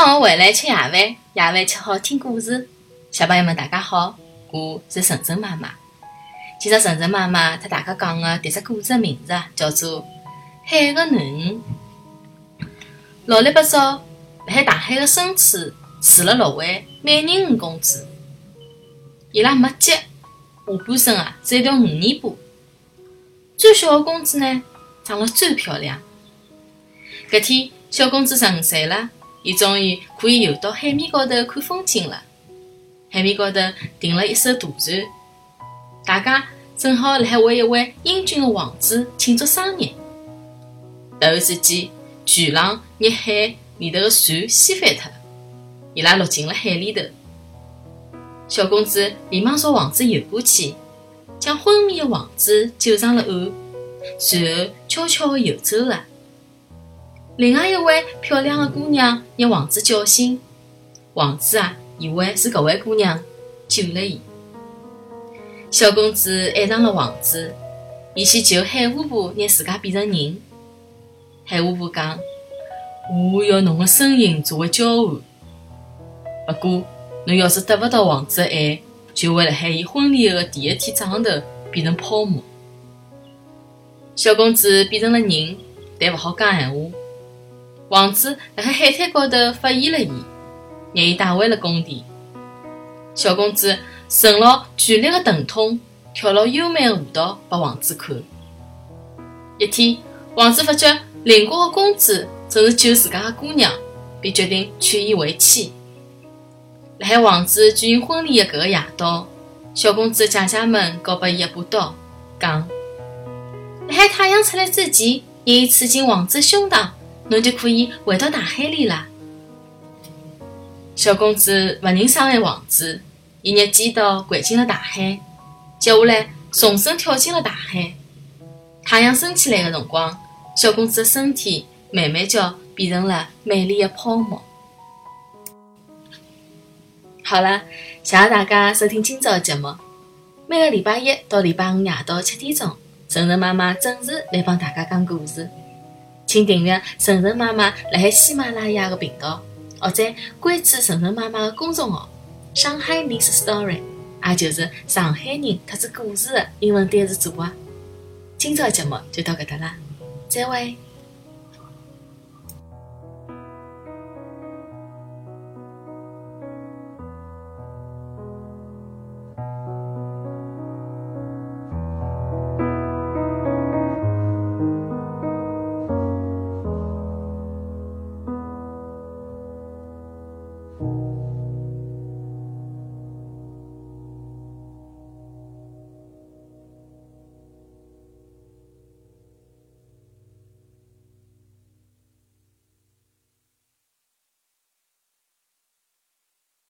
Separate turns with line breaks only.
放学回来吃夜饭，夜饭吃好听故事。小朋友们，大家好，我是晨晨妈妈。今朝晨晨妈妈和大家讲的迭只故事的名字叫做《海个囡恩》。老里八早，海大海的深处住了六位美人鱼公主。伊拉没脚，下半身啊是一条鱼尾巴。最小的公主呢，长得最漂亮。搿天，小公主十五岁了。伊终于可以游到海面高头看风景了。海面高头停了一艘大船，大家正好辣海为一位英俊的王子庆祝生日。突然之间，巨浪、热海里头的船掀翻脱了，伊拉落进了海里头。小公主连忙朝王子游过去，将昏迷的王子救上了岸，随后悄悄地游走了。另外一位漂亮的姑娘让王子叫醒，王子啊，以为是搿位姑娘救了伊。小公主爱上了王子，伊去求海巫婆让自家变成人。海巫婆讲：“我要侬的声音作为交换，不过侬要是得不到王子的爱，就会辣海伊婚礼的第一天早上头变成泡沫。”小公主变成了人，但勿好讲闲话。王子辣海海滩高头发现了伊，让伊带回了宫殿。小公主乘牢剧烈的疼痛，跳了优美的舞蹈拨王子看。一天，王子发觉邻国的公主正是救自家的姑娘，便决定娶伊为妻。辣海王子举行婚礼的搿个夜到，小公主姐姐们交拨伊一把刀，讲：辣海太阳出来之前，伊刺进王子胸膛。侬就可以回到大海里了。小公主不忍伤害王子，伊拿尖刀掼进了大海，接下来纵身跳进了大海。太阳升起来的辰光，小公主的身体慢慢叫变成了美丽的泡沫。好了，谢谢大家收听今朝的节目。每个礼拜一到礼拜五夜到七点钟，晨晨妈妈准时来帮大家讲故事。请订阅晨晨妈妈辣海喜马拉雅的频道，或者关注晨晨妈妈的公众号“上海人 story”，也就是上海人特指故事的英文单词组合。今朝节目就到搿搭啦，再会。